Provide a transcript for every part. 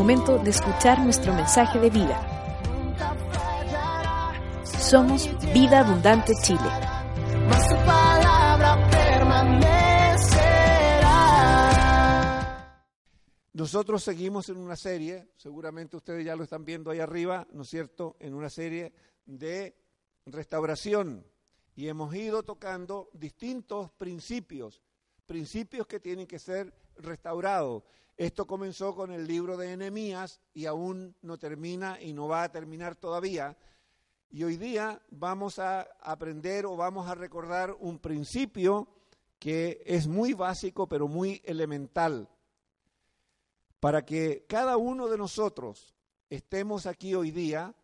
momento de escuchar nuestro mensaje de vida. Somos Vida Abundante Chile. Nosotros seguimos en una serie, seguramente ustedes ya lo están viendo ahí arriba, ¿no es cierto?, en una serie de restauración. Y hemos ido tocando distintos principios, principios que tienen que ser restaurados. Esto comenzó con el libro de Enemías y aún no termina y no va a terminar todavía. Y hoy día vamos a aprender o vamos a recordar un principio que es muy básico pero muy elemental para que cada uno de nosotros estemos aquí hoy día,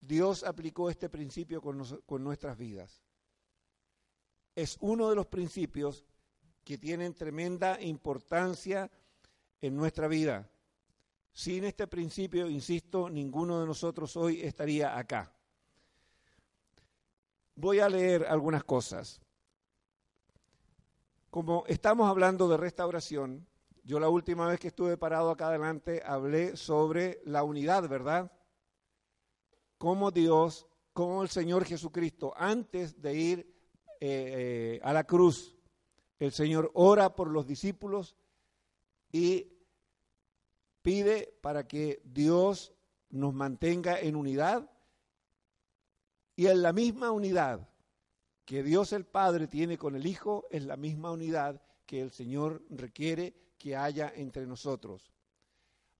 Dios aplicó este principio con, con, nuestras vidas. Es uno de los principios que tienen tremenda importancia en nuestra vida. Sin este principio, insisto, ninguno de nosotros hoy estaría acá. Voy a leer algunas cosas. Como estamos hablando de restauración, yo la última vez que estuve parado acá adelante hablé sobre la unidad, ¿verdad? Cómo Dios, cómo el Señor Jesucristo, antes de ir eh, eh, a la cruz, el Señor ora por los discípulos y pide para que Dios nos mantenga en unidad y en la misma unidad que Dios el Padre tiene con el Hijo, es la misma unidad que el Señor requiere que haya entre nosotros.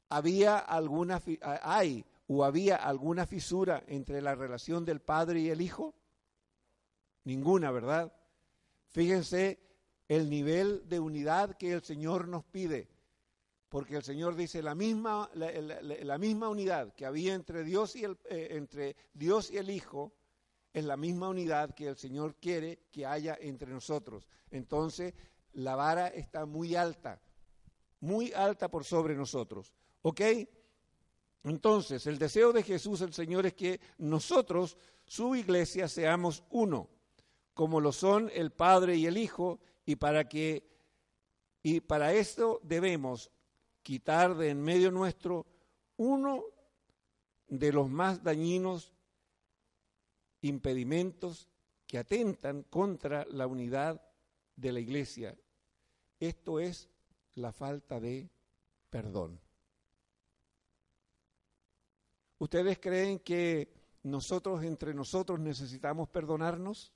¿Había alguna, hay o había alguna fisura entre la relación del Padre y el Hijo? Ninguna, ¿verdad? Fíjense el nivel de unidad que el Señor nos pide, porque el Señor dice la misma, la, misma unidad que había entre Dios, y el, eh, entre Dios y el Hijo, es la misma unidad que el Señor quiere que haya entre nosotros. Entonces, la vara está muy alta muy alta por sobre nosotros. ¿Ok? Entonces, el deseo de Jesús el Señor es que nosotros, su iglesia, seamos uno, como lo son el Padre y el Hijo, y para que y para esto debemos quitar de en medio nuestro uno de los más dañinos impedimentos que atentan contra la unidad de la iglesia. Esto es la falta de perdón. ¿Ustedes creen que nosotros entre nosotros necesitamos perdonarnos?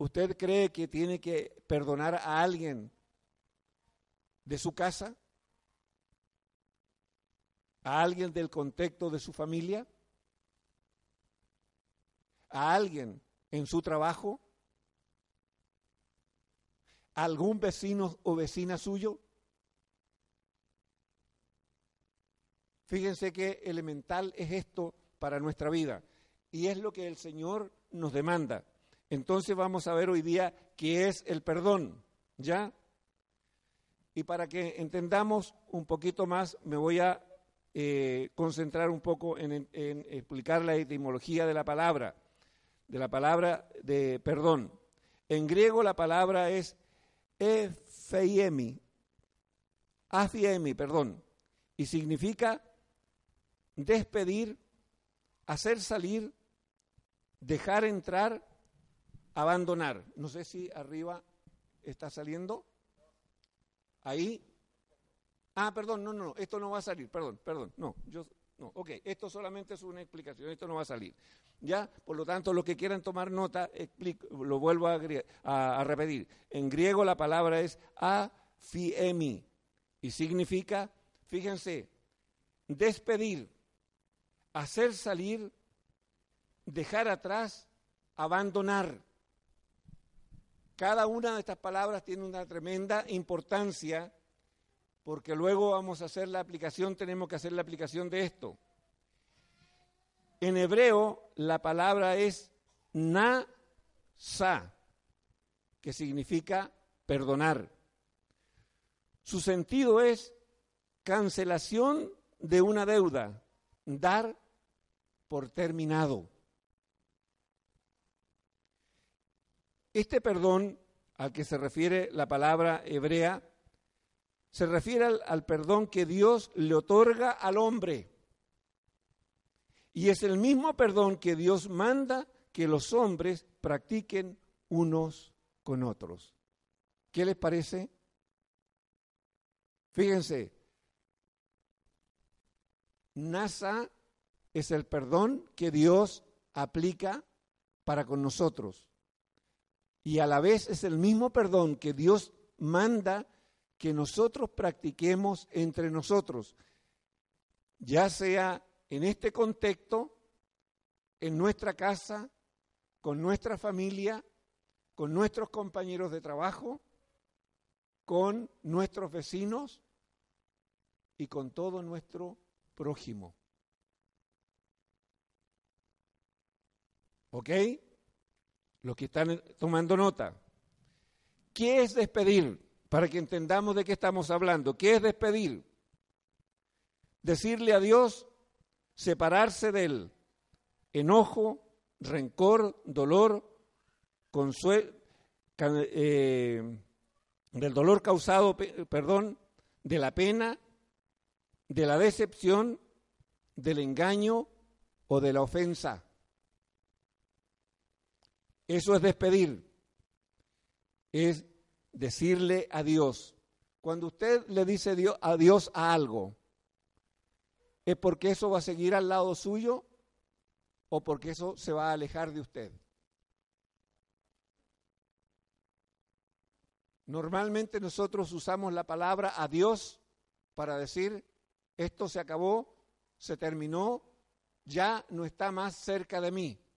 ¿Usted cree que tiene que perdonar a alguien de su casa? ¿A alguien del contexto de su familia? ¿A alguien en su trabajo? algún vecino o vecina suyo? Fíjense qué elemental es esto para nuestra vida y es lo que el Señor nos demanda. Entonces vamos a ver hoy día qué es el perdón, ¿ya? Y para que entendamos un poquito más, me voy a eh, concentrar un poco en, explicar la etimología de la palabra, de la palabra de perdón. En griego la palabra es Efeiemi, Afiemi, perdón, y significa despedir, hacer salir, dejar entrar, abandonar. No sé si arriba está saliendo. Ahí. Ah, perdón, no, no, no, esto no va a salir, perdón, perdón, no, yo, no, ok, esto solamente es una explicación, esto no va a salir. ¿ya? Por lo tanto, los que quieran tomar nota, lo vuelvo a, repetir. En griego la palabra es afiemi y significa, fíjense, despedir, hacer salir, dejar atrás, abandonar. Cada una de estas palabras tiene una tremenda importancia porque luego vamos a hacer la aplicación, tenemos que hacer la aplicación de esto. En hebreo la palabra es na-sa, que significa perdonar. Su sentido es cancelación de una deuda, dar por terminado. Este perdón al que se refiere la palabra hebrea se refiere al, al perdón que Dios le otorga al hombre. Y es el mismo perdón que Dios manda que los hombres practiquen unos con otros. ¿Qué les parece? Fíjense, NASA es el perdón que Dios aplica para con nosotros. Y a la vez es el mismo perdón que Dios manda que nosotros practiquemos entre nosotros, ya sea en este contexto, en nuestra casa, con nuestra familia, con nuestros compañeros de trabajo, con nuestros vecinos y con todo nuestro prójimo. ¿Ok? Los que están tomando nota. ¿Qué es despedir? Para que entendamos de qué estamos hablando. ¿Qué es despedir? Decirle a Dios, separarse de Él. Enojo, rencor, dolor, consuelo, eh, del dolor causado, perdón, de la pena, de la decepción, del engaño o de la ofensa. Eso es despedir, es decirle a Dios. Cuando usted le dice Dios a algo, ¿es porque eso va a seguir al lado suyo o porque eso se va a alejar de usted? Normalmente nosotros usamos la palabra a Dios para decir, esto se acabó, se terminó, ya no está más cerca de mí.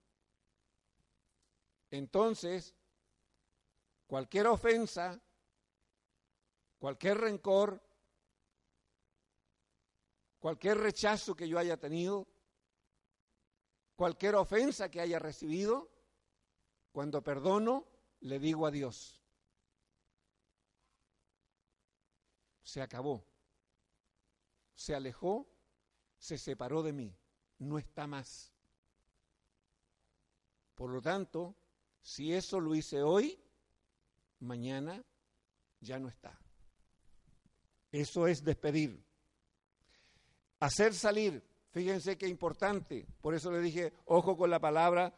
Entonces, cualquier ofensa, cualquier rencor, cualquier rechazo que yo haya tenido, cualquier ofensa que haya recibido, cuando perdono, le digo a Dios. se acabó. Se alejó, se separó de mí, no está más. Por lo tanto, si eso lo hice hoy, mañana ya no está. Eso es despedir. Hacer salir, fíjense qué importante, por eso le dije, ojo con la palabra,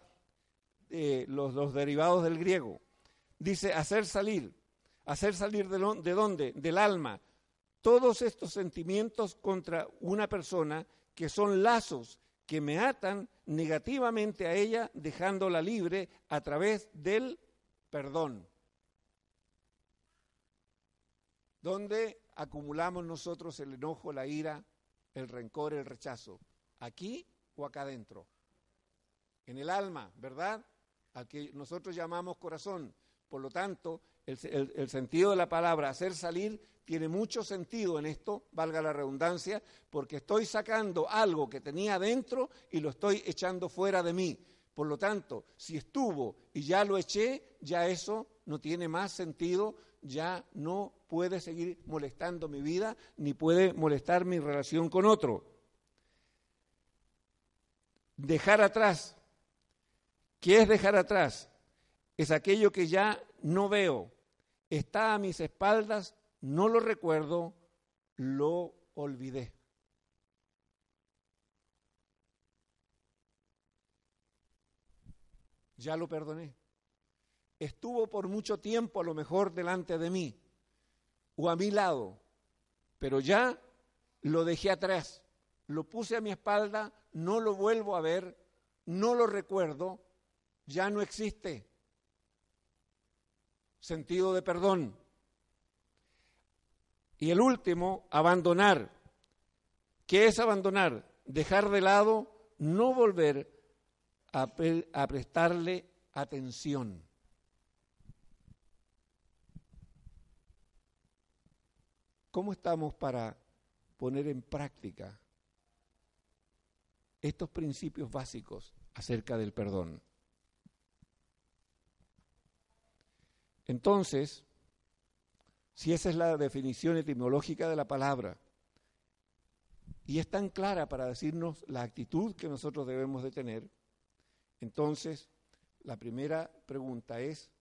eh, los, derivados del griego. Dice hacer salir, hacer salir de, de dónde? Del alma, todos estos sentimientos contra una persona que son lazos que me atan negativamente a ella, dejándola libre a través del perdón. ¿Dónde acumulamos nosotros el enojo, la ira, el rencor, el rechazo? ¿Aquí o acá adentro? En el alma, ¿verdad? Al que nosotros llamamos corazón. Por lo tanto, el, sentido de la palabra hacer salir tiene mucho sentido en esto, valga la redundancia, porque estoy sacando algo que tenía dentro y lo estoy echando fuera de mí. Por lo tanto, si estuvo y ya lo eché, ya eso no tiene más sentido, ya no puede seguir molestando mi vida, ni puede molestar mi relación con otro. Dejar atrás. ¿Qué es dejar atrás? Es aquello que ya no veo, está a mis espaldas no lo recuerdo, lo olvidé. Ya lo perdoné. Estuvo por mucho tiempo a lo mejor delante de mí o a mi lado, pero ya lo dejé atrás, lo puse a mi espalda, no lo vuelvo a ver, no lo recuerdo, ya no existe. Sentido de perdón. Y el último, abandonar. ¿Qué es abandonar? Dejar de lado, no volver a, a prestarle atención. ¿Cómo estamos para poner en práctica estos principios básicos acerca del perdón? Entonces, si esa es la definición etimológica de la palabra, y es tan clara para decirnos la actitud que nosotros debemos de tener, entonces la primera pregunta es,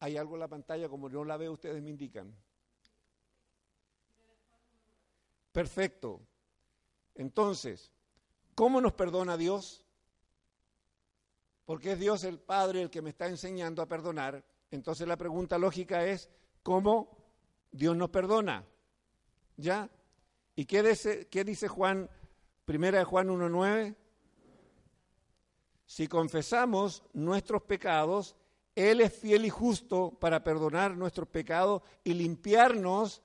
¿hay algo en la pantalla como no la veo ustedes me indican? Perfecto. Entonces, ¿cómo nos perdona Dios? Porque es Dios el Padre el que me está enseñando a perdonar. Entonces la pregunta lógica es, ¿cómo Dios nos perdona? ¿Ya? ¿Y qué dice, qué dice Juan, primera de Juan 1.9? Si confesamos nuestros pecados, Él es fiel y justo para perdonar nuestros pecados y limpiarnos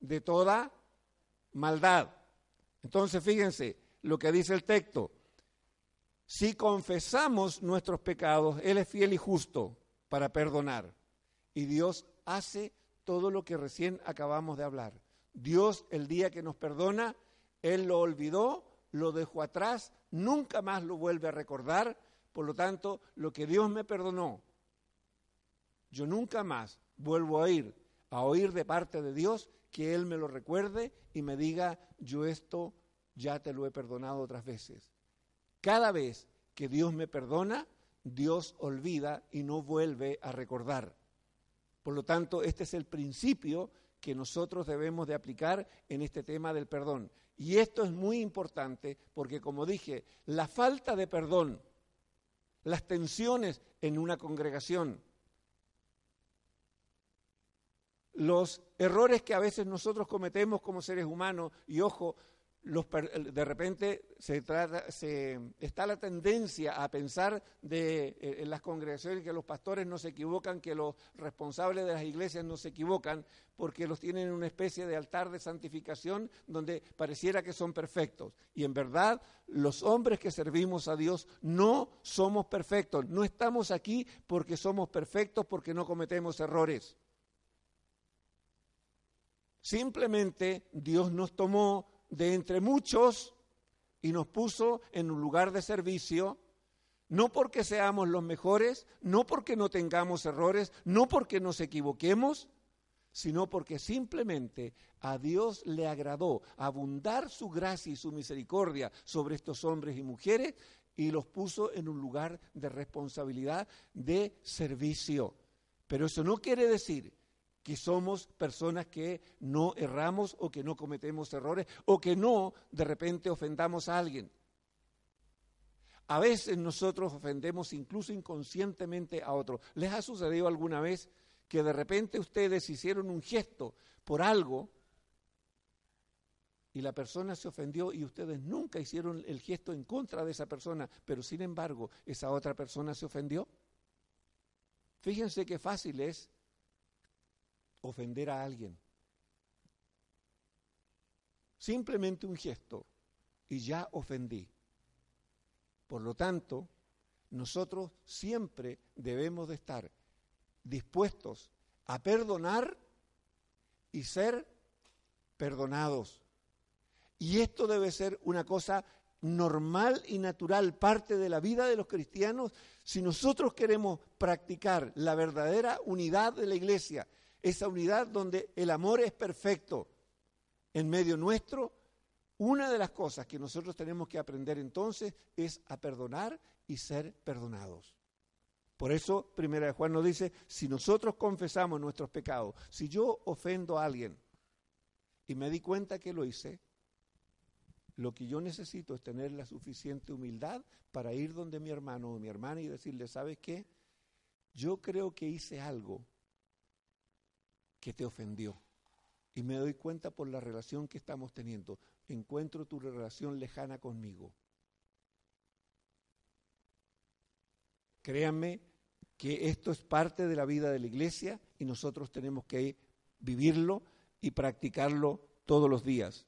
de toda maldad. Entonces, fíjense lo que dice el texto. Si confesamos nuestros pecados, Él es fiel y justo para perdonar. Y Dios hace todo lo que recién acabamos de hablar. Dios el día que nos perdona, Él lo olvidó, lo dejó atrás, nunca más lo vuelve a recordar. Por lo tanto, lo que Dios me perdonó, yo nunca más vuelvo a ir a oír de parte de Dios que Él me lo recuerde y me diga, yo esto ya te lo he perdonado otras veces. Cada vez que Dios me perdona, Dios olvida y no vuelve a recordar. Por lo tanto, este es el principio que nosotros debemos de aplicar en este tema del perdón. Y esto es muy importante porque, como dije, la falta de perdón, las tensiones en una congregación, los errores que a veces nosotros cometemos como seres humanos, y ojo, de repente se está la tendencia a pensar de, eh, en las congregaciones que los pastores no se equivocan, que los responsables de las iglesias no se equivocan, porque los tienen en una especie de altar de santificación donde pareciera que son perfectos. Y en verdad, los hombres que servimos a Dios no somos perfectos. No estamos aquí porque somos perfectos, porque no cometemos errores. Simplemente Dios nos tomó de entre muchos y nos puso en un lugar de servicio, no porque seamos los mejores, no porque no tengamos errores, no porque nos equivoquemos, sino porque simplemente a Dios le agradó abundar su gracia y su misericordia sobre estos hombres y mujeres y los puso en un lugar de responsabilidad, de servicio. Pero eso no quiere decir que somos personas que no erramos o que no cometemos errores o que no de repente ofendamos a alguien. A veces nosotros ofendemos incluso inconscientemente a otro. ¿Les ha sucedido alguna vez que de repente ustedes hicieron un gesto por algo y la persona se ofendió y ustedes nunca hicieron el gesto en contra de esa persona, pero sin embargo esa otra persona se ofendió? Fíjense qué fácil es ofender a alguien. Simplemente un gesto y ya ofendí. Por lo tanto, nosotros siempre debemos de estar dispuestos a perdonar y ser perdonados. Y esto debe ser una cosa normal y natural, parte de la vida de los cristianos, si nosotros queremos practicar la verdadera unidad de la iglesia esa unidad donde el amor es perfecto en medio nuestro, una de las cosas que nosotros tenemos que aprender entonces es a perdonar y ser perdonados. Por eso, Primera de Juan nos dice, si nosotros confesamos nuestros pecados, si yo ofendo a alguien y me di cuenta que lo hice, lo que yo necesito es tener la suficiente humildad para ir donde mi hermano o mi hermana y decirle, ¿sabes qué? Yo creo que hice algo que te ofendió. Y me doy cuenta por la relación que estamos teniendo. Encuentro tu relación lejana conmigo. Créanme que esto es parte de la vida de la iglesia y nosotros tenemos que vivirlo y practicarlo todos los días.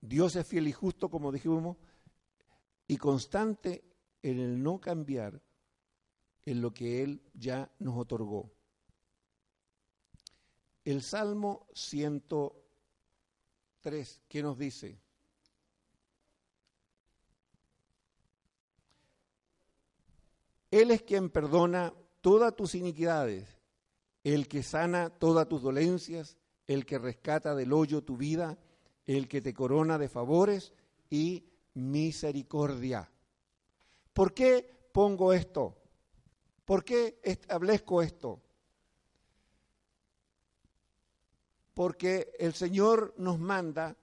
Dios es fiel y justo, como dijimos, y constante en el no cambiar en lo que Él ya nos otorgó. El Salmo 103, ¿qué nos dice? Él es quien perdona todas tus iniquidades, el que sana todas tus dolencias, el que rescata del hoyo tu vida, el que te corona de favores y misericordia. ¿Por qué pongo esto? ¿Por qué establezco esto? Porque el Señor nos manda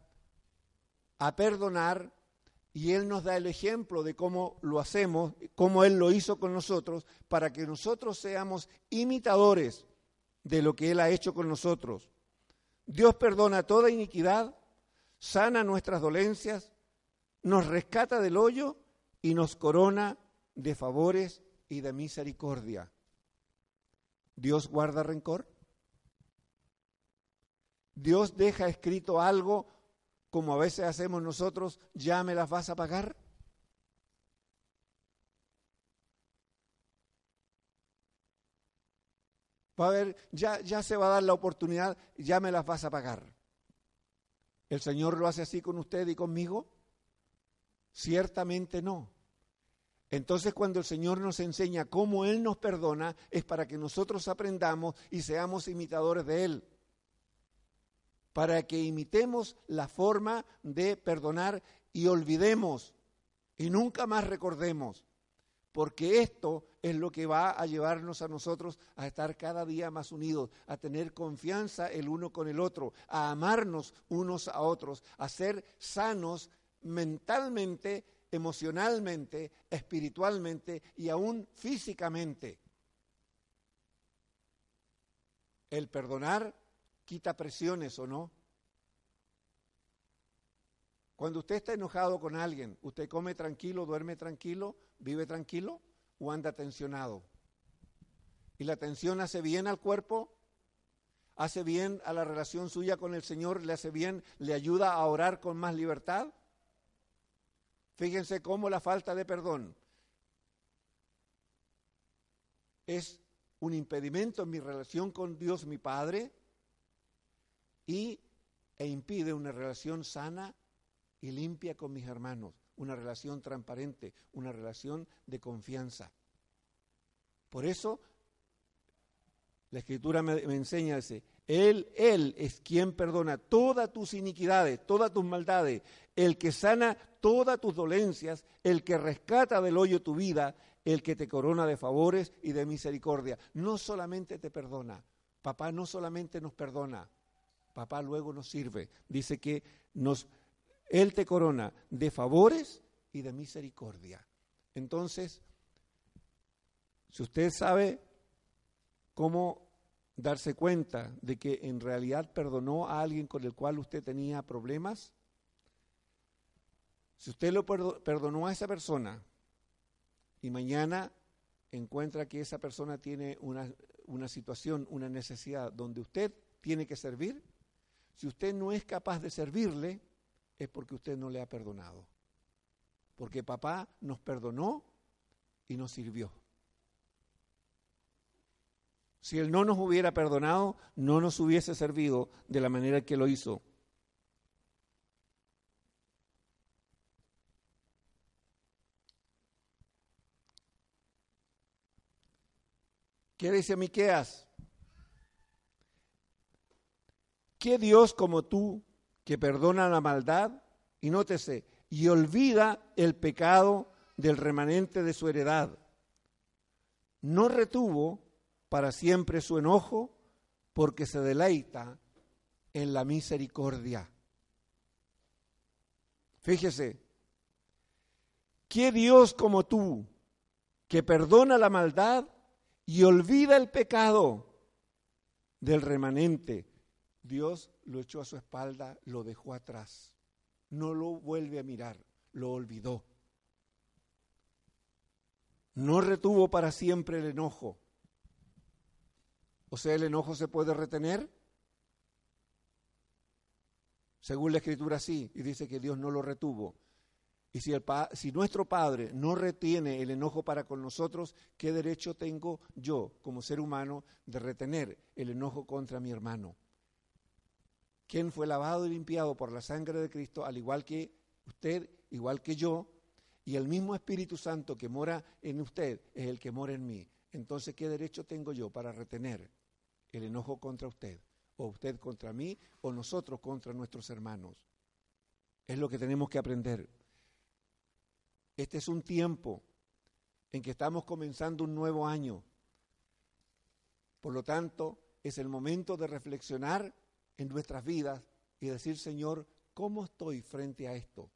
a perdonar y Él nos da el ejemplo de cómo lo hacemos, cómo Él lo hizo con nosotros, para que nosotros seamos imitadores de lo que Él ha hecho con nosotros. Dios perdona toda iniquidad, sana nuestras dolencias, nos rescata del hoyo y nos corona de favores y de misericordia. ¿Dios guarda rencor? ¿Dios deja escrito algo como a veces hacemos nosotros, ya me las vas a pagar? Va a ver, ya, ya se va a dar la oportunidad, ya me las vas a pagar. ¿El Señor lo hace así con usted y conmigo? Ciertamente no. Entonces cuando el Señor nos enseña cómo Él nos perdona, es para que nosotros aprendamos y seamos imitadores de Él. Para que imitemos la forma de perdonar y olvidemos y nunca más recordemos. Porque esto es lo que va a llevarnos a nosotros a estar cada día más unidos, a tener confianza el uno con el otro, a amarnos unos a otros, a ser sanos mentalmente emocionalmente, espiritualmente y aún físicamente. El perdonar quita presiones o no. Cuando usted está enojado con alguien, ¿usted come tranquilo, duerme tranquilo, vive tranquilo o anda tensionado? ¿Y la tensión hace bien al cuerpo? ¿Hace bien a la relación suya con el Señor? ¿Le hace bien? ¿Le ayuda a orar con más libertad? Fíjense cómo la falta de perdón es un impedimento en mi relación con Dios mi Padre y, e impide una relación sana y limpia con mis hermanos, una relación transparente, una relación de confianza. Por eso la escritura me, me enseña él, Él es quien perdona todas tus iniquidades, todas tus maldades, el que sana todas tus dolencias, el que rescata del hoyo tu vida, el que te corona de favores y de misericordia. No solamente te perdona, papá no solamente nos perdona, papá luego nos sirve. Dice que nos, Él te corona de favores y de misericordia. Entonces, si usted sabe cómo darse cuenta de que en realidad perdonó a alguien con el cual usted tenía problemas, si usted lo perdonó a esa persona y mañana encuentra que esa persona tiene una, una situación, una necesidad donde usted tiene que servir, si usted no es capaz de servirle, es porque usted no le ha perdonado. Porque papá nos perdonó y nos sirvió. Si Él no nos hubiera perdonado, no nos hubiese servido de la manera que lo hizo. ¿Qué dice Miqueas? ¿Qué Dios como tú que perdona la maldad? Y nótese, y olvida el pecado del remanente de su heredad. No retuvo para siempre su enojo, porque se deleita en la misericordia. Fíjese, ¿qué Dios como tú, que perdona la maldad y olvida el pecado del remanente? Dios lo echó a su espalda, lo dejó atrás, no lo vuelve a mirar, lo olvidó. No retuvo para siempre el enojo, o sea, el enojo se puede retener. Según la escritura sí, y dice que Dios no lo retuvo. Y si, el si nuestro Padre no retiene el enojo para con nosotros, ¿qué derecho tengo yo como ser humano de retener el enojo contra mi hermano? Quien fue lavado y limpiado por la sangre de Cristo, al igual que usted, igual que yo, y el mismo Espíritu Santo que mora en usted es el que mora en mí. Entonces, ¿qué derecho tengo yo para retener el enojo contra usted? O usted contra mí, o nosotros contra nuestros hermanos. Es lo que tenemos que aprender. Este es un tiempo en que estamos comenzando un nuevo año. Por lo tanto, es el momento de reflexionar en nuestras vidas y decir, Señor, ¿cómo estoy frente a esto?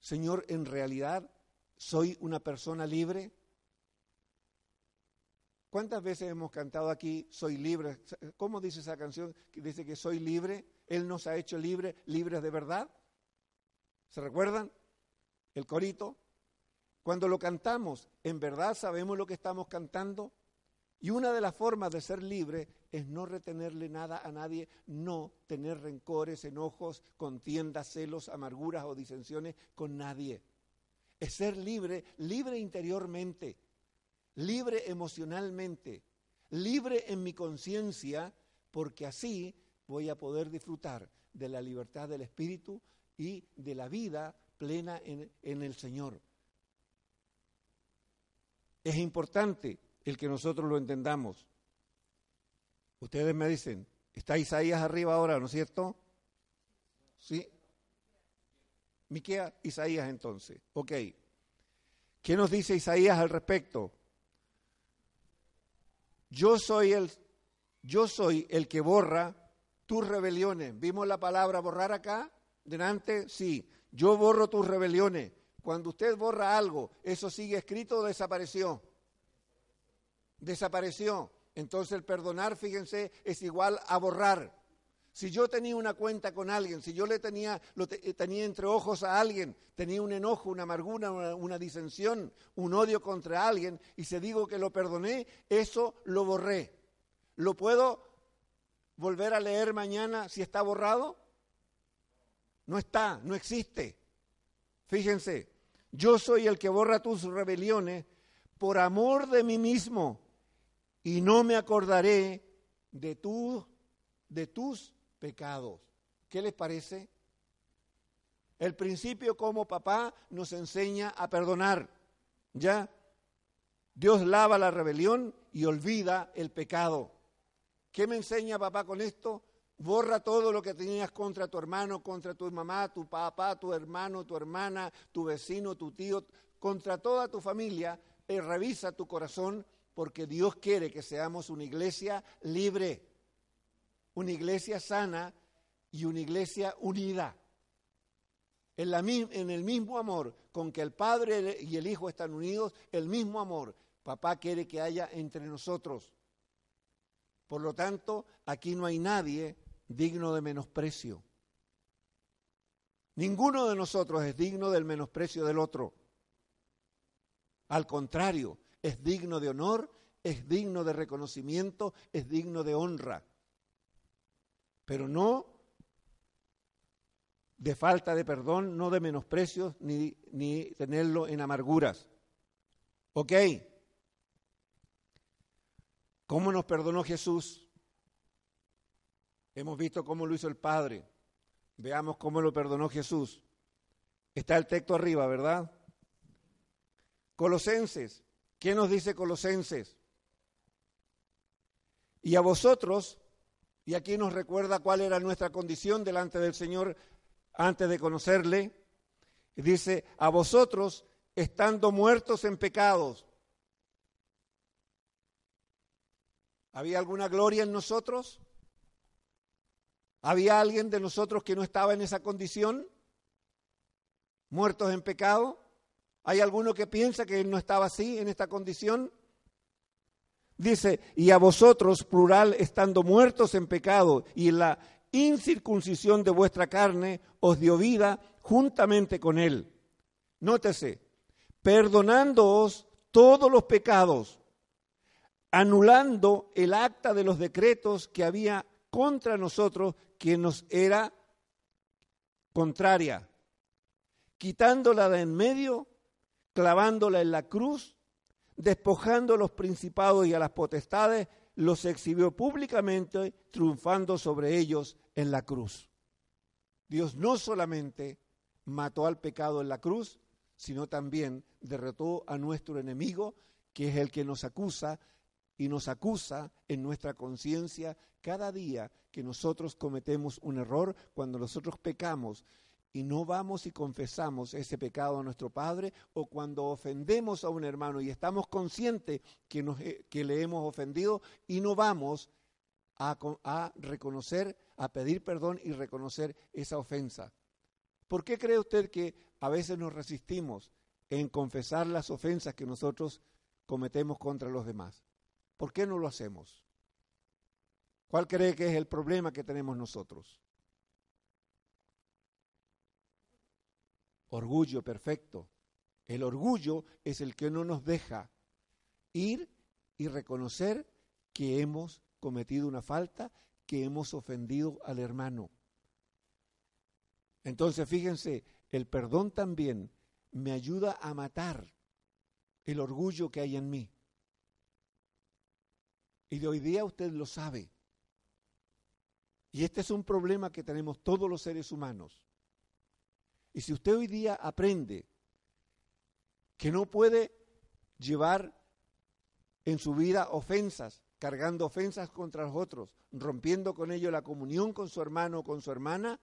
Señor, en realidad soy una persona libre. ¿Cuántas veces hemos cantado aquí, soy libre? ¿Cómo dice esa canción? Que dice que soy libre. Él nos ha hecho libre, libres de verdad. ¿Se recuerdan? El corito. Cuando lo cantamos, ¿en verdad sabemos lo que estamos cantando? Y una de las formas de ser libre es no retenerle nada a nadie, no tener rencores, enojos, contiendas, celos, amarguras o disensiones con nadie. Es ser libre, libre interiormente, libre emocionalmente, libre en mi conciencia, porque así voy a poder disfrutar de la libertad del espíritu y de la vida plena en, en el Señor. Es importante el que nosotros lo entendamos. Ustedes me dicen, está Isaías arriba ahora, ¿no es cierto? Sí. Miquea, Isaías entonces. Ok. ¿Qué nos dice Isaías al respecto? Yo soy el, yo soy el que borra tus rebeliones. ¿Vimos la palabra borrar acá? Delante, sí. Yo borro tus rebeliones. Cuando usted borra algo, ¿eso sigue escrito o desapareció? Desapareció. Entonces el perdonar, fíjense, es igual a borrar. Si yo tenía una cuenta con alguien, si yo le tenía, lo eh, tenía entre ojos a alguien, tenía un enojo, una amargura, una, una, disensión, un odio contra alguien, y se digo que lo perdoné, eso lo borré. ¿Lo puedo volver a leer mañana si está borrado? No está, no existe. Fíjense, yo soy el que borra tus rebeliones por amor de mí mismo y no me acordaré de, de tus pecados. ¿Qué les parece? El principio como papá nos enseña a perdonar. ¿Ya? Dios lava la rebelión y olvida el pecado. ¿Qué me enseña papá con esto? Borra todo lo que tenías contra tu hermano, contra tu mamá, tu papá, tu hermano, tu hermana, tu vecino, tu tío, contra toda tu familia. Y revisa tu corazón porque Dios quiere que seamos una iglesia libre, una iglesia sana y una iglesia unida. En, el mismo amor con que el Padre y el Hijo están unidos, el mismo amor papá quiere que haya entre nosotros. Por lo tanto, aquí no hay nadie digno de menosprecio. Ninguno de nosotros es digno del menosprecio del otro. Al contrario, es digno de honor, es digno de reconocimiento, es digno de honra. Pero no de falta de perdón, no de menosprecios, ni, ni tenerlo en amarguras. ¿Ok? ¿Cómo nos perdonó Jesús? Hemos visto cómo lo hizo el Padre. Veamos cómo lo perdonó Jesús. Está el texto arriba, ¿verdad? Colosenses ¿Qué nos dice Colosenses? Y a vosotros, y aquí nos recuerda cuál era nuestra condición delante del Señor antes de conocerle, dice, a vosotros estando muertos en pecados. ¿Había alguna gloria en nosotros? ¿Había alguien de nosotros que no estaba en esa condición? ¿Muertos en pecado? ¿Hay alguno que piensa que él no estaba así, en esta condición? Dice, y a vosotros, plural, estando muertos en pecado y en la incircuncisión de vuestra carne, os dio vida juntamente con él. Nótese, perdonándoos todos los pecados, anulando el acta de los decretos que había contra nosotros, que nos era contraria, quitándola de en medio clavándola en la cruz, despojando a los principados y a las potestades, los exhibió públicamente, triunfando sobre ellos en la cruz. Dios no solamente mató al pecado en la cruz, sino también derrotó a nuestro enemigo, que es el que nos acusa y nos acusa en nuestra conciencia cada día que nosotros cometemos un error, cuando nosotros pecamos y no vamos y confesamos ese pecado a nuestro Padre, o cuando ofendemos a un hermano y estamos conscientes que, nos, eh, que le hemos ofendido y no vamos a, reconocer, a pedir perdón y reconocer esa ofensa. ¿Por qué cree usted que a veces nos resistimos en confesar las ofensas que nosotros cometemos contra los demás? ¿Por qué no lo hacemos? ¿Cuál cree que es el problema que tenemos nosotros? Orgullo, perfecto. El orgullo es el que no nos deja ir y reconocer que hemos cometido una falta, que hemos ofendido al hermano. Entonces, fíjense, el perdón también me ayuda a matar el orgullo que hay en mí. Y de hoy día usted lo sabe. Y este es un problema que tenemos todos los seres humanos. Y si usted hoy día aprende que no puede llevar en su vida ofensas, cargando ofensas contra los otros, rompiendo con ello la comunión con su hermano o con su hermana,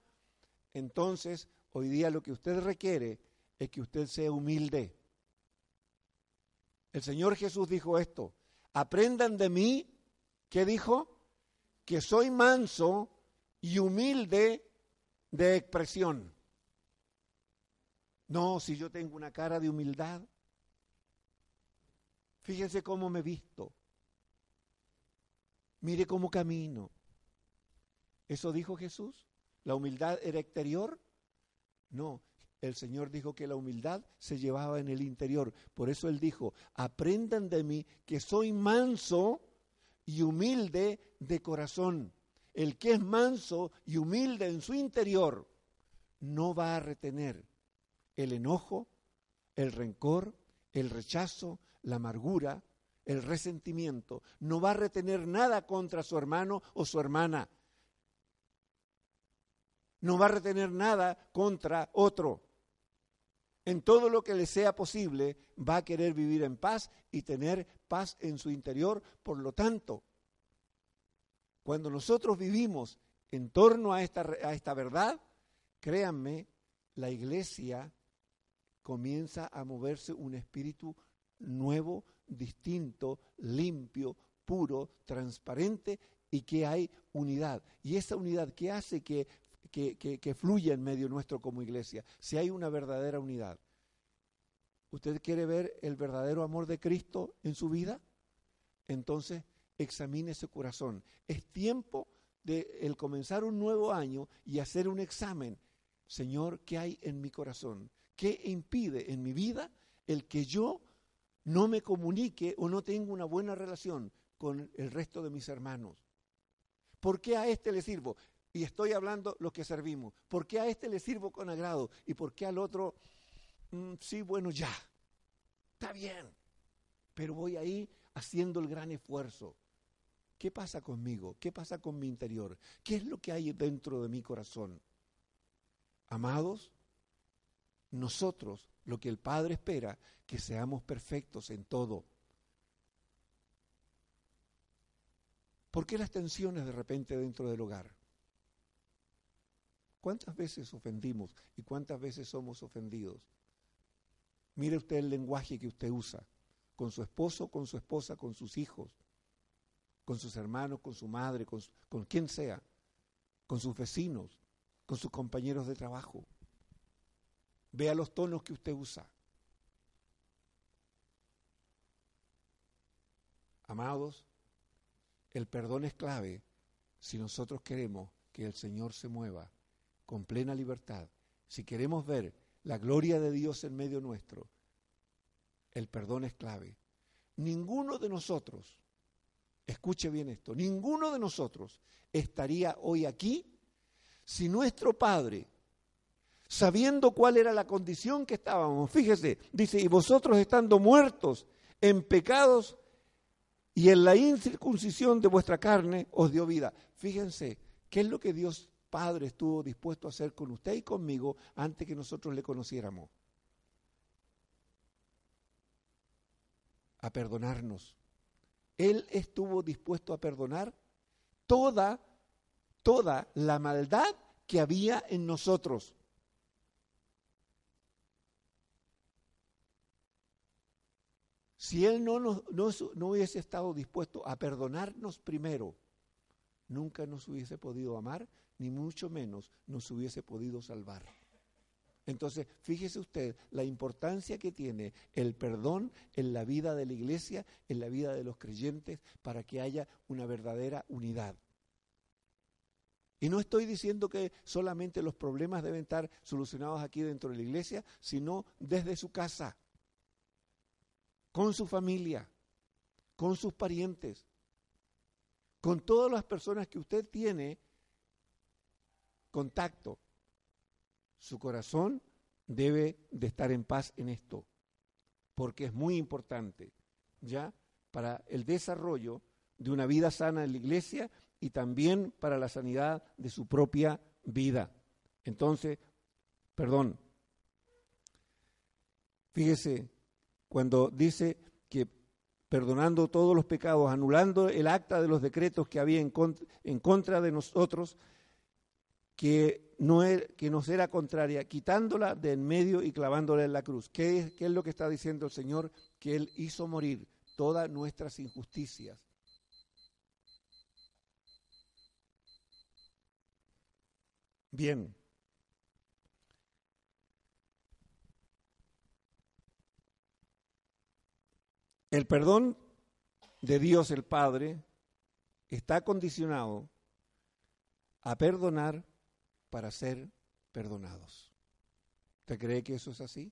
entonces hoy día lo que usted requiere es que usted sea humilde. El Señor Jesús dijo esto, aprendan de mí, ¿qué dijo? Que soy manso y humilde de expresión. No, si yo tengo una cara de humildad, fíjense cómo me visto, mire cómo camino. ¿Eso dijo Jesús? ¿La humildad era exterior? No, el Señor dijo que la humildad se llevaba en el interior. Por eso Él dijo, aprendan de mí que soy manso y humilde de corazón. El que es manso y humilde en su interior no va a retener el enojo, el rencor, el rechazo, la amargura, el resentimiento. No va a retener nada contra su hermano o su hermana. No va a retener nada contra otro. En todo lo que le sea posible, va a querer vivir en paz y tener paz en su interior. Por lo tanto, cuando nosotros vivimos en torno a esta, verdad, créanme, la iglesia comienza a moverse un espíritu nuevo, distinto, limpio, puro, transparente y que hay unidad. Y esa unidad que hace que, que, que, fluya en medio nuestro como iglesia, si hay una verdadera unidad. ¿Usted quiere ver el verdadero amor de Cristo en su vida? Entonces examine su corazón. Es tiempo de el comenzar un nuevo año y hacer un examen. Señor, ¿qué hay en mi corazón? ¿Qué impide en mi vida el que yo no me comunique o no tenga una buena relación con el resto de mis hermanos? ¿Por qué a este le sirvo? Y estoy hablando los que servimos. ¿Por qué a este le sirvo con agrado? ¿Y por qué al otro, mm, sí, bueno, ya? Está bien. Pero voy ahí haciendo el gran esfuerzo. ¿Qué pasa conmigo? ¿Qué pasa con mi interior? ¿Qué es lo que hay dentro de mi corazón? Amados, nosotros lo que el Padre espera, que seamos perfectos en todo. ¿Por qué las tensiones de repente dentro del hogar? ¿Cuántas veces ofendimos y cuántas veces somos ofendidos? Mire usted el lenguaje que usted usa con su esposo, con su esposa, con sus hijos, con sus hermanos, con su madre, con, con quien sea, con sus vecinos, con sus compañeros de trabajo. Vea los tonos que usted usa. Amados, el perdón es clave si nosotros queremos que el Señor se mueva con plena libertad, si queremos ver la gloria de Dios en medio nuestro, el perdón es clave. Ninguno de nosotros, escuche bien esto, ninguno de nosotros estaría hoy aquí si nuestro Padre sabiendo cuál era la condición que estábamos. Fíjese, dice, y vosotros estando muertos en pecados y en la incircuncisión de vuestra carne os dio vida. Fíjense, ¿qué es lo que Dios Padre estuvo dispuesto a hacer con usted y conmigo antes que nosotros le conociéramos? A perdonarnos. Él estuvo dispuesto a perdonar toda, toda la maldad que había en nosotros. Si Él no, no, no, hubiese estado dispuesto a perdonarnos primero, nunca nos hubiese podido amar, ni mucho menos nos hubiese podido salvar. Entonces, fíjese usted la importancia que tiene el perdón en la vida de la iglesia, en la vida de los creyentes, para que haya una verdadera unidad. Y no estoy diciendo que solamente los problemas deben estar solucionados aquí dentro de la iglesia, sino desde su casa, con su familia, con sus parientes, con todas las personas que usted tiene contacto. Su corazón debe de estar en paz en esto, porque es muy importante, ¿ya? Para el desarrollo de una vida sana en la iglesia y también para la sanidad de su propia vida. Entonces, perdón, fíjese, cuando dice que perdonando todos los pecados, anulando el acta de los decretos que había en contra, de nosotros, que, no er, que nos era contraria, quitándola de en medio y clavándola en la cruz. ¿Qué es, ¿Qué es lo que está diciendo el Señor? Que Él hizo morir todas nuestras injusticias Bien. El perdón de Dios el Padre está condicionado a perdonar para ser perdonados. ¿Usted cree que eso es así?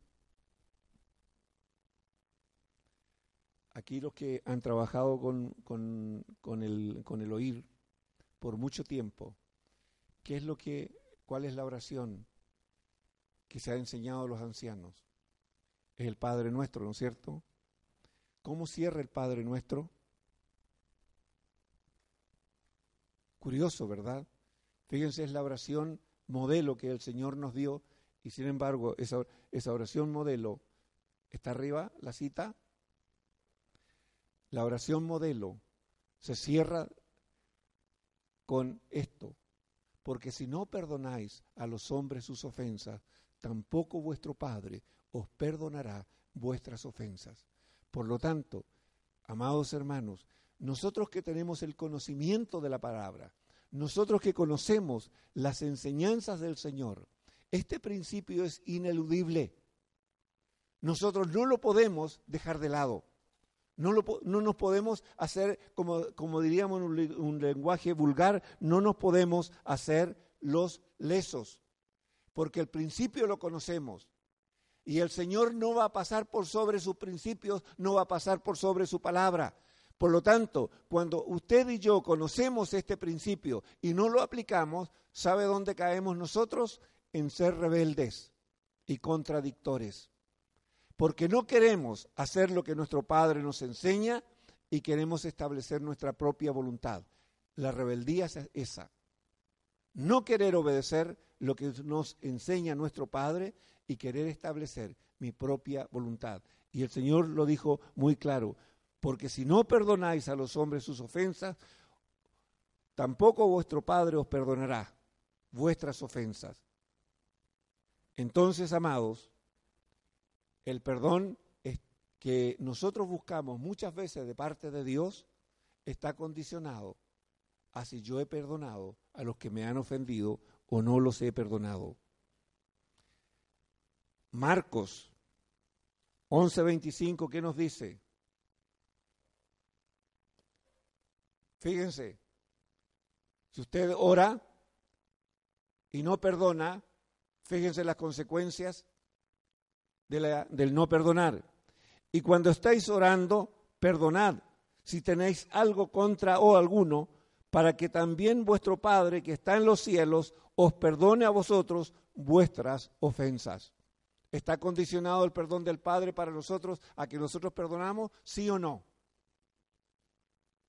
Aquí los que han trabajado con, con, el, con el oír por mucho tiempo, ¿qué es lo que ¿Cuál es la oración que se ha enseñado a los ancianos? Es el Padre nuestro, ¿no es cierto? ¿Cómo cierra el Padre nuestro? Curioso, ¿verdad? Fíjense, es la oración modelo que el Señor nos dio y sin embargo esa, esa oración modelo, ¿está arriba la cita? La oración modelo se cierra con esto porque si no perdonáis a los hombres sus ofensas, tampoco vuestro Padre os perdonará vuestras ofensas. Por lo tanto, amados hermanos, nosotros que tenemos el conocimiento de la palabra, nosotros que conocemos las enseñanzas del Señor, este principio es ineludible. Nosotros no lo podemos dejar de lado. No, no, nos podemos hacer, como, como diríamos en un, un, lenguaje vulgar, no nos podemos hacer los lesos, porque el principio lo conocemos. Y el Señor no va a pasar por sobre sus principios, no va a pasar por sobre su palabra. Por lo tanto, cuando usted y yo conocemos este principio y no lo aplicamos, ¿sabe dónde caemos nosotros? En ser rebeldes y contradictores porque no queremos hacer lo que nuestro Padre nos enseña y queremos establecer nuestra propia voluntad. La rebeldía es esa. No querer obedecer lo que nos enseña nuestro Padre y querer establecer mi propia voluntad. Y el Señor lo dijo muy claro, porque si no perdonáis a los hombres sus ofensas, tampoco vuestro Padre os perdonará vuestras ofensas. Entonces, amados, el perdón que nosotros buscamos muchas veces de parte de Dios está condicionado a si yo he perdonado a los que me han ofendido o no los he perdonado. Marcos 11:25, ¿qué nos dice? Fíjense, si usted ora y no perdona, fíjense las consecuencias del no perdonar. Y cuando estáis orando, perdonad si tenéis algo contra o alguno, para que también vuestro Padre que está en los cielos os perdone a vosotros vuestras ofensas. ¿Está condicionado el perdón del Padre para nosotros a que nosotros perdonamos? ¿Sí o no?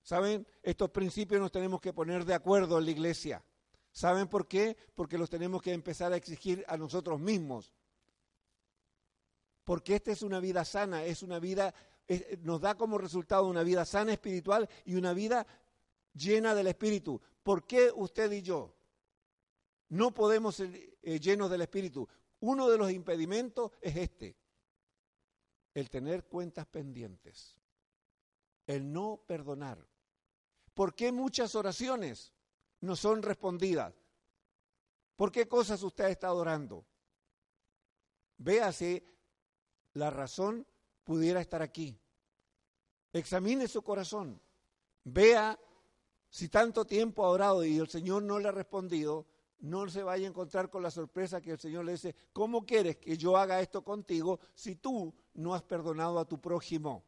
¿Saben? Estos principios nos tenemos que poner de acuerdo en la iglesia. ¿Saben por qué? Porque los tenemos que empezar a exigir a nosotros mismos porque esta es una vida sana, es una vida, nos da como resultado una vida sana espiritual y una vida llena del Espíritu. ¿Por qué usted y yo no podemos ser eh, llenos del Espíritu? Uno de los impedimentos es este, el tener cuentas pendientes, el no perdonar. ¿Por qué muchas oraciones? no son respondidas. ¿Por qué cosas usted está orando? Vea si la razón pudiera estar aquí. Examine su corazón. Vea si tanto tiempo ha orado y el Señor no le ha respondido, no se vaya a encontrar con la sorpresa que el Señor le dice, ¿cómo quieres que yo haga esto contigo si tú no has perdonado a tu prójimo?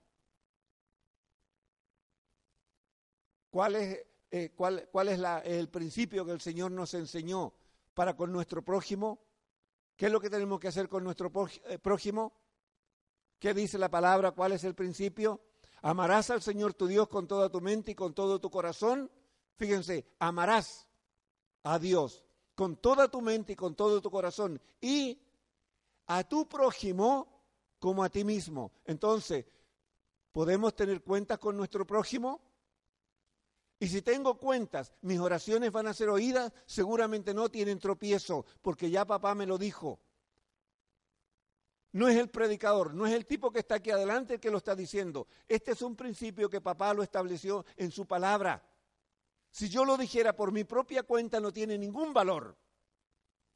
¿Cuál es, eh, es el principio que el Señor nos enseñó para con nuestro prójimo? ¿Qué es lo que tenemos que hacer con nuestro eh, prójimo? ¿Qué dice la palabra? ¿Cuál es el principio? Amarás al Señor tu Dios con toda tu mente y con todo tu corazón. Fíjense, amarás a Dios con toda tu mente y con todo tu corazón y a tu prójimo como a ti mismo. Entonces, ¿podemos tener cuentas con nuestro prójimo? Y si tengo cuentas, mis oraciones van a ser oídas, seguramente no tienen tropiezo, porque ya papá me lo dijo. No es el predicador, no es el tipo que está aquí adelante el que lo está diciendo. Este es un principio que papá lo estableció en su palabra. Si yo lo dijera por mi propia cuenta no tiene ningún valor.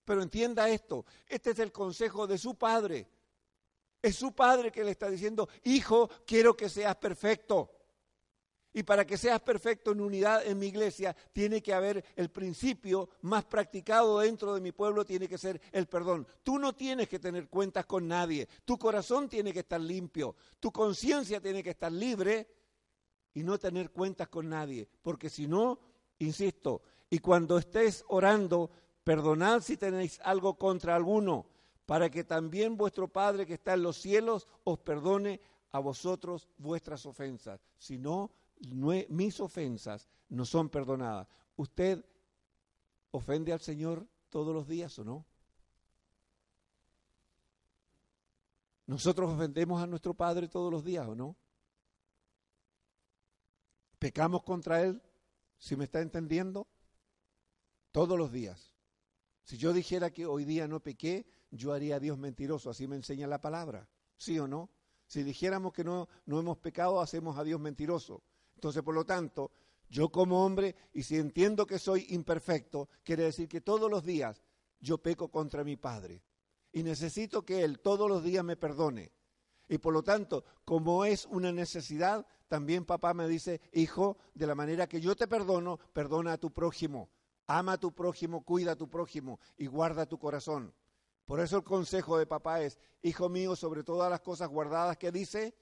Pero entienda esto, este es el consejo de su padre. Es su padre que le está diciendo, hijo, quiero que seas perfecto. Y para que seas perfecto en unidad en mi iglesia, tiene que haber el principio más practicado dentro de mi pueblo, tiene que ser el perdón. Tú no tienes que tener cuentas con nadie, tu corazón tiene que estar limpio, tu conciencia tiene que estar libre y no tener cuentas con nadie, porque si no, insisto, y cuando estés orando, perdonad si tenéis algo contra alguno, para que también vuestro Padre que está en los cielos os perdone a vosotros vuestras ofensas. Si no, mis ofensas no son perdonadas. ¿Usted ofende al Señor todos los días o no? ¿Nosotros ofendemos a nuestro Padre todos los días o no? ¿Pecamos contra Él? ¿Si me está entendiendo? Todos los días. Si yo dijera que hoy día no pequé, yo haría a Dios mentiroso, así me enseña la palabra. ¿Sí o no? Si dijéramos que no, no hemos pecado, hacemos a Dios mentiroso. Entonces, por lo tanto, yo como hombre, y si entiendo que soy imperfecto, quiere decir que todos los días yo peco contra mi Padre. Y necesito que Él todos los días me perdone. Y por lo tanto, como es una necesidad, también papá me dice, hijo, de la manera que yo te perdono, perdona a tu prójimo. Ama a tu prójimo, cuida a tu prójimo y guarda tu corazón. Por eso el consejo de papá es, hijo mío, sobre todas las cosas guardadas que dice,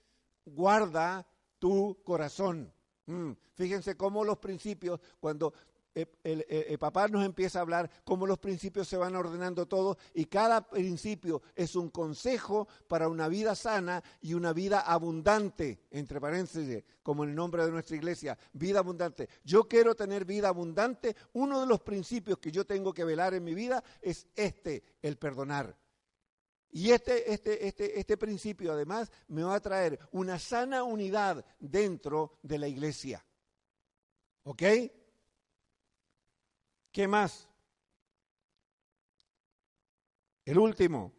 guarda tu corazón. Mm, fíjense cómo los principios, cuando eh, el, papá nos empieza a hablar, cómo los principios se van ordenando todos y cada principio es un consejo para una vida sana y una vida abundante, entre paréntesis, como el nombre de nuestra iglesia, vida abundante. Yo quiero tener vida abundante, uno de los principios que yo tengo que velar en mi vida es este, el perdonar. Y este, este, este, este principio además me va a traer una sana unidad dentro de la iglesia. ¿Ok? ¿Qué más? El último.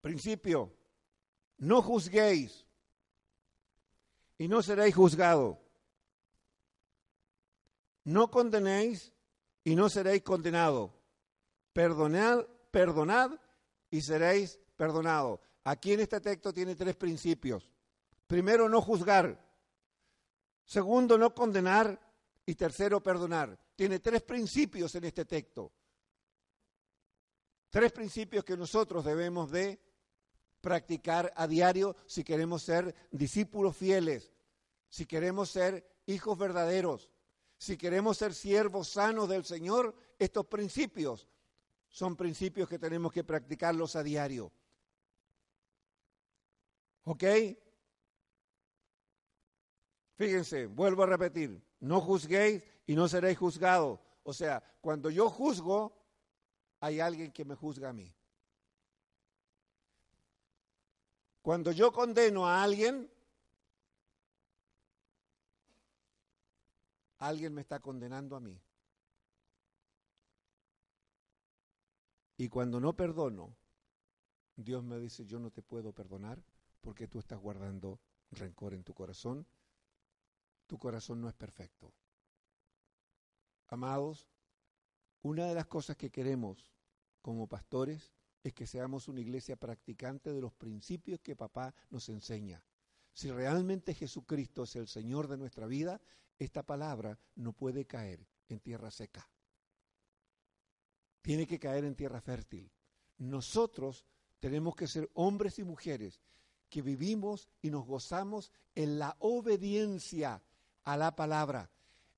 Principio. No juzguéis y no seréis juzgados. No condenéis y no seréis condenados Perdonad, perdonad y seréis perdonados. Aquí en este texto tiene tres principios. Primero, no juzgar. Segundo, no condenar. Y tercero, perdonar. Tiene tres principios en este texto. Tres principios que nosotros debemos de practicar a diario si queremos ser discípulos fieles, si queremos ser hijos verdaderos, si queremos ser siervos sanos del Señor, estos principios son principios que tenemos que practicarlos a diario. ¿Ok? Fíjense, vuelvo a repetir, no juzguéis y no seréis juzgados. O sea, cuando yo juzgo, hay alguien que me juzga a mí. Cuando yo condeno a alguien, alguien me está condenando a mí. Y cuando no perdono, Dios me dice, yo no te puedo perdonar porque tú estás guardando rencor en tu corazón tu corazón no es perfecto. Amados, una de las cosas que queremos como pastores es que seamos una iglesia practicante de los principios que papá nos enseña. Si realmente Jesucristo es el Señor de nuestra vida, esta palabra no puede caer en tierra seca. Tiene que caer en tierra fértil. Nosotros tenemos que ser hombres y mujeres que vivimos y nos gozamos en la obediencia a la palabra.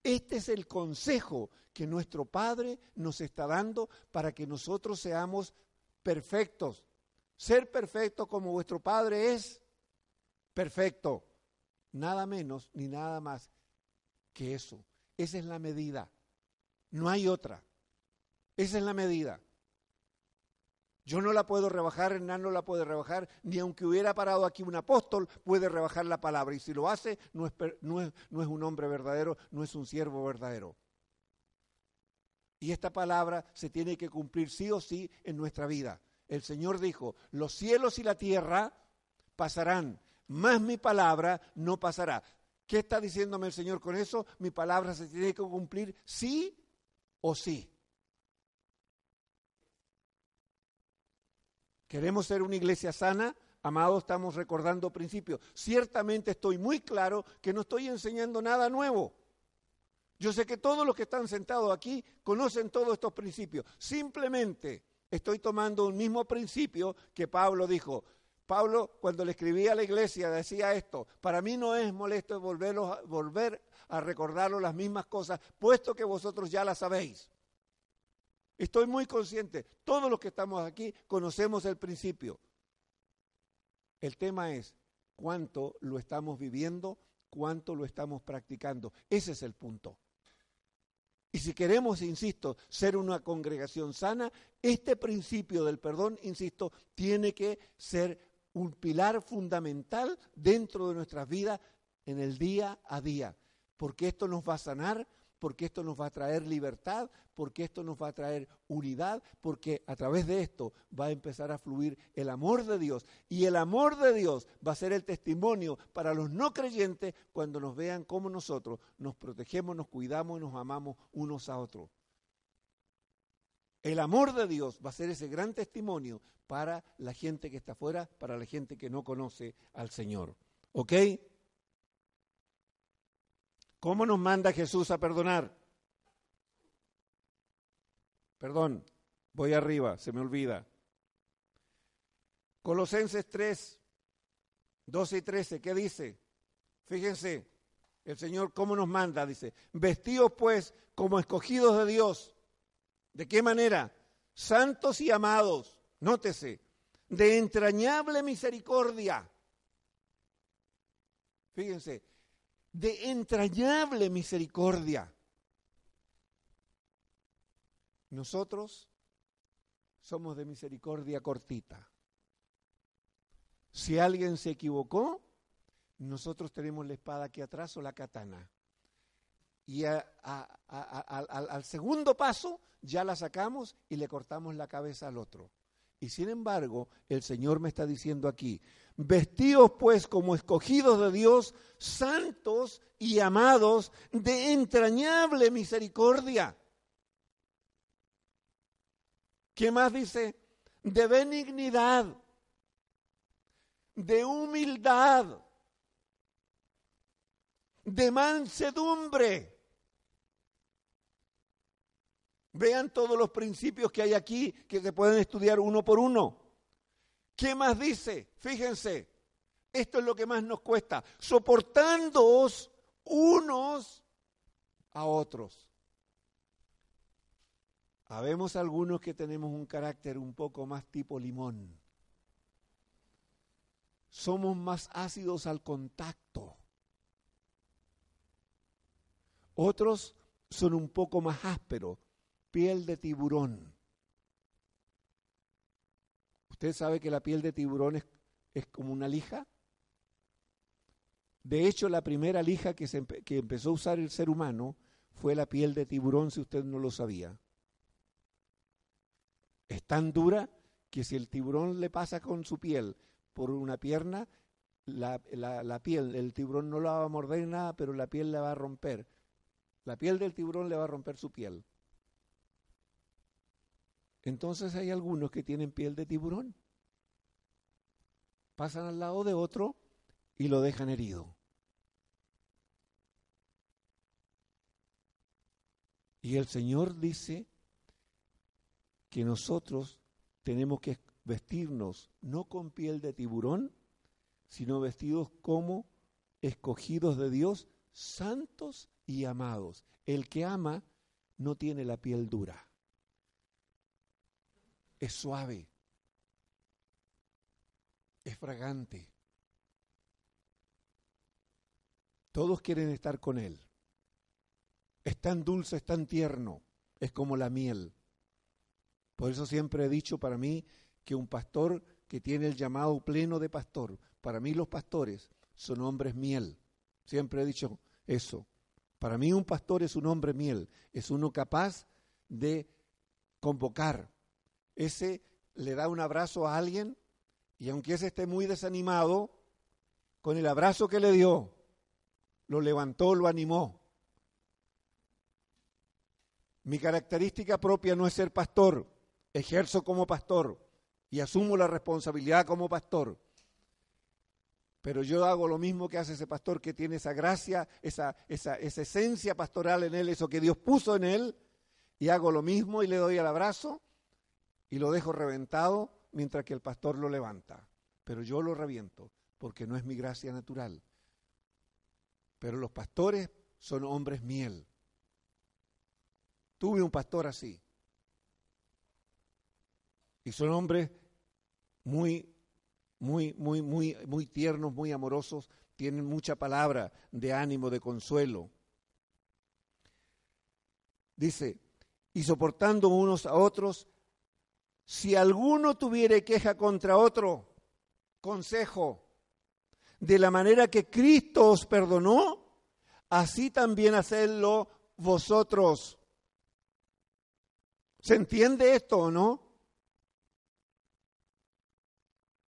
Este es el consejo que nuestro Padre nos está dando para que nosotros seamos perfectos. Ser perfecto como vuestro Padre es perfecto. Nada menos ni nada más que eso. Esa es la medida. No hay otra. Esa es la medida. Yo no la puedo rebajar, Hernán no la puede rebajar, ni aunque hubiera parado aquí un apóstol, puede rebajar la palabra. Y si lo hace, no es, no es, un hombre verdadero, no es un siervo verdadero. Y esta palabra se tiene que cumplir sí o sí en nuestra vida. El Señor dijo, los cielos y la tierra pasarán, más mi palabra no pasará. ¿Qué está diciéndome el Señor con eso? Mi palabra se tiene que cumplir sí o sí. ¿Queremos ser una iglesia sana? Amados, estamos recordando principios. Ciertamente estoy muy claro que no estoy enseñando nada nuevo. Yo sé que todos los que están sentados aquí conocen todos estos principios. Simplemente estoy tomando un mismo principio que Pablo dijo. Pablo, cuando le escribía a la iglesia, decía esto, para mí no es molesto volver a recordarlo las mismas cosas, puesto que vosotros ya las sabéis. Estoy muy consciente, todos los que estamos aquí conocemos el principio. El tema es cuánto lo estamos viviendo, cuánto lo estamos practicando. Ese es el punto. Y si queremos, insisto, ser una congregación sana, este principio del perdón, insisto, tiene que ser un pilar fundamental dentro de nuestras vidas en el día a día, porque esto nos va a sanar, porque esto nos va a traer libertad, porque esto nos va a traer unidad, porque a través de esto va a empezar a fluir el amor de Dios. Y el amor de Dios va a ser el testimonio para los no creyentes cuando nos vean cómo nosotros nos protegemos, nos cuidamos y nos amamos unos a otros. El amor de Dios va a ser ese gran testimonio para la gente que está afuera, para la gente que no conoce al Señor. ¿Ok? ¿Cómo nos manda Jesús a perdonar? Perdón, voy arriba, se me olvida. Colosenses 3, 12 y 13, ¿qué dice? Fíjense, el Señor cómo nos manda, dice, vestidos pues como escogidos de Dios. ¿De qué manera? Santos y amados, nótese, de entrañable misericordia. Fíjense, de entrañable misericordia. Nosotros somos de misericordia cortita. Si alguien se equivocó, nosotros tenemos la espada aquí atrás o la katana. Y al segundo paso ya la sacamos y le cortamos la cabeza al otro. Y sin embargo, el Señor me está diciendo aquí, vestidos pues como escogidos de Dios, santos y amados de entrañable misericordia. ¿Qué más dice? De benignidad, de humildad, de mansedumbre Vean todos los principios que hay aquí que se pueden estudiar uno por uno. ¿Qué más dice? Fíjense, esto es lo que más nos cuesta, soportándoos unos a otros. Habemos algunos que tenemos un carácter un poco más tipo limón. Somos más ácidos al contacto. Otros son un poco más ásperos piel de tiburón. ¿Usted sabe que la piel de tiburón es, como una lija? De hecho, la primera lija que, se, que empezó a usar el ser humano fue la piel de tiburón, si usted no lo sabía. Es tan dura que si el tiburón le pasa con su piel por una pierna, la, piel, el tiburón no la va a morder nada, pero la piel la va a romper. La piel del tiburón le va a romper su piel. Entonces hay algunos que tienen piel de tiburón. Pasan al lado de otro y lo dejan herido. Y el Señor dice que nosotros tenemos que vestirnos no con piel de tiburón, sino vestidos como escogidos de Dios, santos y amados. El que ama no tiene la piel dura, es suave, es fragante. Todos quieren estar con Él. Es tan dulce, es tan tierno, es como la miel. Por eso siempre he dicho para mí que un pastor que tiene el llamado pleno de pastor, para mí los pastores son hombres miel. Siempre he dicho eso. Para mí un pastor es un hombre miel, es uno capaz de convocar. Ese le da un abrazo a alguien y aunque ese esté muy desanimado, con el abrazo que le dio, lo levantó, lo animó. Mi característica propia no es ser pastor, ejerzo como pastor y asumo la responsabilidad como pastor. Pero yo hago lo mismo que hace ese pastor que tiene esa gracia, esa, esa, esa esencia pastoral en él, eso que Dios puso en él, y hago lo mismo y le doy el abrazo y lo dejo reventado mientras que el pastor lo levanta. Pero yo lo reviento porque no es mi gracia natural. Pero los pastores son hombres miel. Tuve un pastor así. Y son hombres muy muy, muy, muy, muy tiernos, muy amorosos, tienen mucha palabra de ánimo, de consuelo. Dice, y soportando unos a otros, si alguno tuviere queja contra otro, consejo, de la manera que Cristo os perdonó, así también hacedlo vosotros. ¿Se entiende esto o no?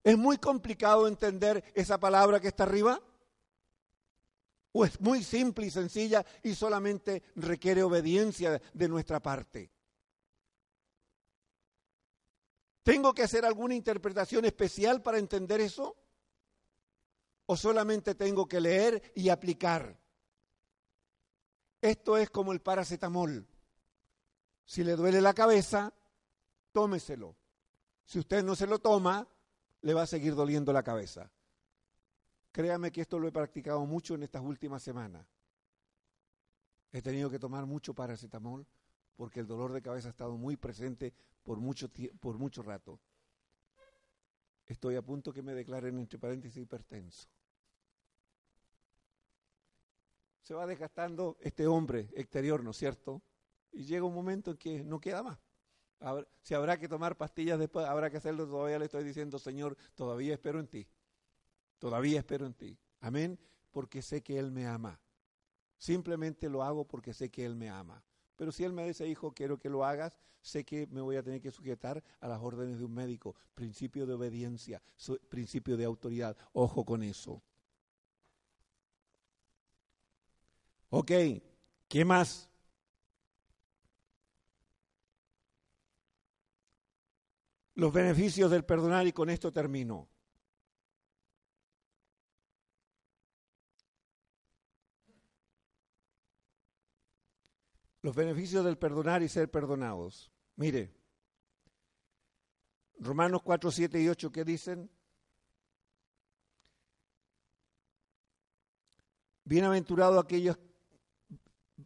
¿Es muy complicado entender esa palabra que está arriba? ¿O es muy simple y sencilla y solamente requiere obediencia de nuestra parte? ¿Tengo que hacer alguna interpretación especial para entender eso? ¿O solamente tengo que leer y aplicar? Esto es como el paracetamol. Si le duele la cabeza, tómeselo. Si usted no se lo toma, le va a seguir doliendo la cabeza. Créame que esto lo he practicado mucho en estas últimas semanas. He tenido que tomar mucho paracetamol porque el dolor de cabeza ha estado muy presente por mucho, por mucho rato. Estoy a punto que me declaren entre paréntesis hipertenso. Se va desgastando este hombre exterior, ¿no es cierto? Y llega un momento en que no queda más si habrá que tomar pastillas después, habrá que hacerlo. Todavía le estoy diciendo, Señor, todavía espero en ti. Todavía espero en ti. Amén. Porque sé que Él me ama. Simplemente lo hago porque sé que Él me ama. Pero si Él me dice, hijo, quiero que lo hagas, sé que me voy a tener que sujetar a las órdenes de un médico. Principio de obediencia, principio de autoridad. Ojo con eso. Ok, ¿qué más? los beneficios del perdonar y con esto termino. Los beneficios del perdonar y ser perdonados. Mire, Romanos 4, 7 y 8, ¿qué dicen? Bienaventurados aquellos,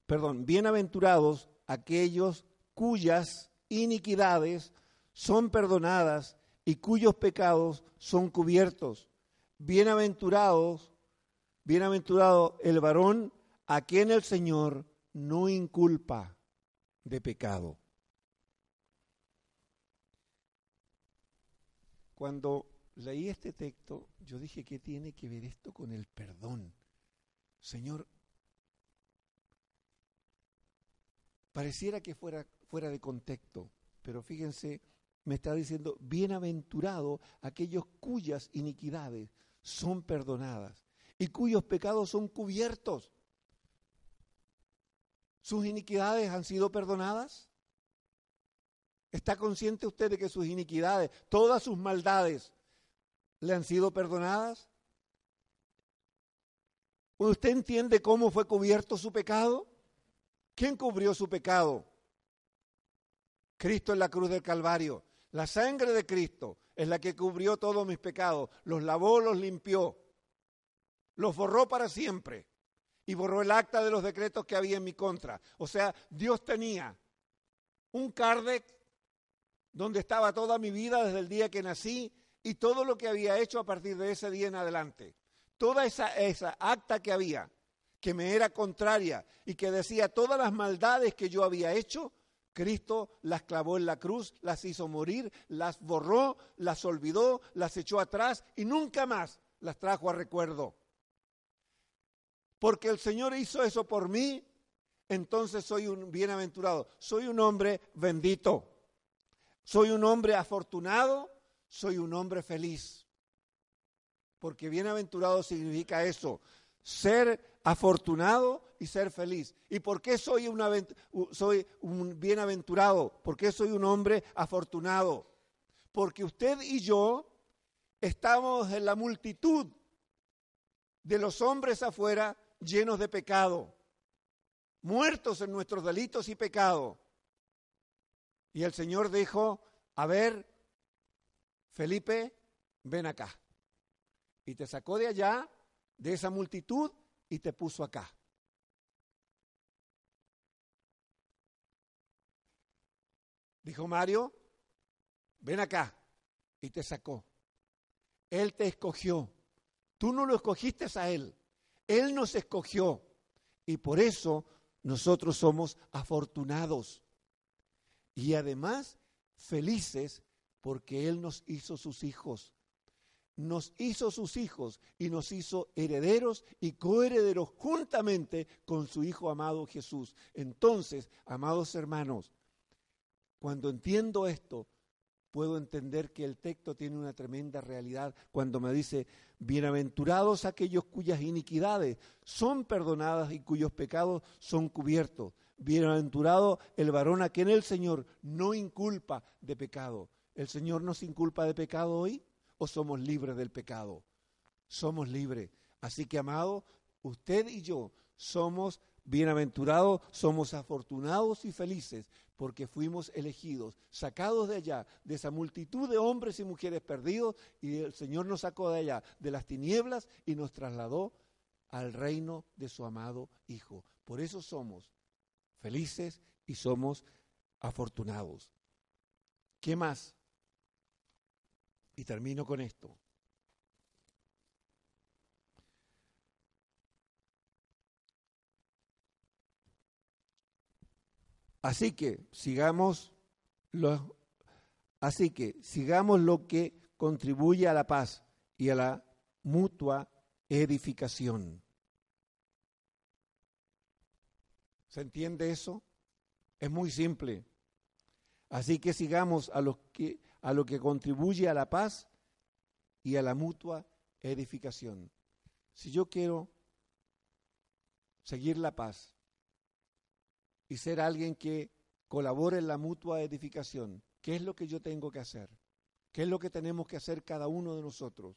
perdón, bienaventurados aquellos cuyas iniquidades son perdonadas y cuyos pecados son cubiertos. Bienaventurados, bienaventurado el varón a quien el Señor no inculpa de pecado. Cuando leí este texto, yo dije, ¿qué tiene que ver esto con el perdón? Señor, pareciera que fuera fuera de contexto, pero fíjense me está diciendo, bienaventurado aquellos cuyas iniquidades son perdonadas y cuyos pecados son cubiertos. ¿Sus iniquidades han sido perdonadas? ¿Está consciente usted de que sus iniquidades, todas sus maldades, le han sido perdonadas? ¿Usted entiende cómo fue cubierto su pecado? ¿Quién cubrió su pecado? Cristo en la cruz del Calvario. La sangre de Cristo es la que cubrió todos mis pecados, los lavó, los limpió, los borró para siempre y borró el acta de los decretos que había en mi contra. O sea, Dios tenía un Kardec donde estaba toda mi vida desde el día que nací y todo lo que había hecho a partir de ese día en adelante. Toda esa, esa acta que había, que me era contraria y que decía todas las maldades que yo había hecho, Cristo las clavó en la cruz, las hizo morir, las borró, las olvidó, las echó atrás y nunca más las trajo a recuerdo. Porque el Señor hizo eso por mí, entonces soy un bienaventurado, soy un hombre bendito, soy un hombre afortunado, soy un hombre feliz. Porque bienaventurado significa eso, ser afortunado y ser feliz. ¿Y por qué soy, soy un bienaventurado? ¿Por qué soy un hombre afortunado? Porque usted y yo estamos en la multitud de los hombres afuera llenos de pecado, muertos en nuestros delitos y pecados. Y el Señor dijo, a ver, Felipe, ven acá. Y te sacó de allá, de esa multitud, y te puso acá. Dijo Mario, ven acá. Y te sacó. Él te escogió. Tú no lo escogiste a Él. Él nos escogió. Y por eso nosotros somos afortunados. Y además felices porque Él nos hizo sus hijos nos hizo sus hijos y nos hizo herederos y coherederos juntamente con su Hijo amado Jesús. Entonces, amados hermanos, cuando entiendo esto, puedo entender que el texto tiene una tremenda realidad cuando me dice, bienaventurados aquellos cuyas iniquidades son perdonadas y cuyos pecados son cubiertos. Bienaventurado el varón a quien el Señor no inculpa de pecado. ¿El Señor nos inculpa de pecado hoy? o somos libres del pecado? Somos libres. Así que, amado, usted y yo somos bienaventurados, somos afortunados y felices porque fuimos elegidos, sacados de allá, de esa multitud de hombres y mujeres perdidos, y el Señor nos sacó de allá, de las tinieblas, y nos trasladó al reino de su amado Hijo. Por eso somos felices y somos afortunados. ¿Qué más? Y termino con esto. Así que sigamos lo, así que sigamos lo que contribuye a la paz y a la mutua edificación. ¿Se entiende eso? Es muy simple. Así que sigamos a los que a lo que contribuye a la paz y a la mutua edificación. Si yo quiero seguir la paz y ser alguien que colabore en la mutua edificación, ¿qué es lo que yo tengo que hacer? ¿Qué es lo que tenemos que hacer cada uno de nosotros?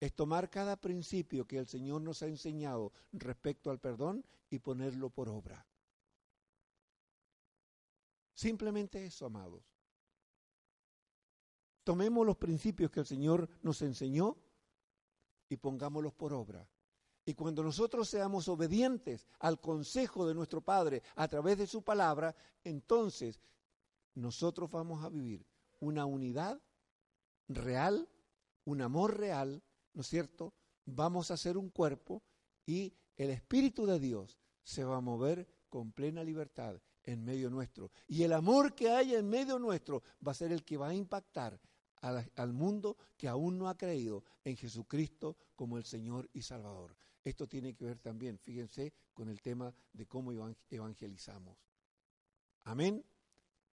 Es tomar cada principio que el Señor nos ha enseñado respecto al perdón y ponerlo por obra. Simplemente eso, amados. Tomemos los principios que el Señor nos enseñó y pongámoslos por obra. Y cuando nosotros seamos obedientes al consejo de nuestro Padre a través de su palabra, entonces nosotros vamos a vivir una unidad real, un amor real, ¿no es cierto? Vamos a ser un cuerpo y el Espíritu de Dios se va a mover con plena libertad en medio nuestro. Y el amor que haya en medio nuestro va a ser el que va a impactar al, mundo que aún no ha creído en Jesucristo como el Señor y Salvador. Esto tiene que ver también, fíjense, con el tema de cómo evangelizamos. Amén.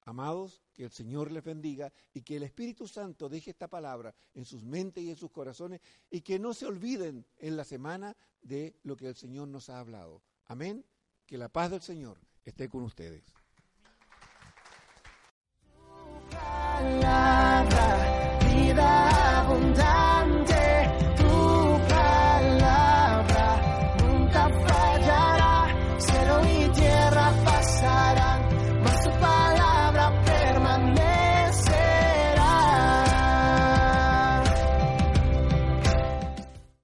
Amados, que el Señor les bendiga y que el Espíritu Santo deje esta palabra en sus mentes y en sus corazones y que no se olviden en la semana de lo que el Señor nos ha hablado. Amén. Que la paz del Señor esté con ustedes. palabra, vida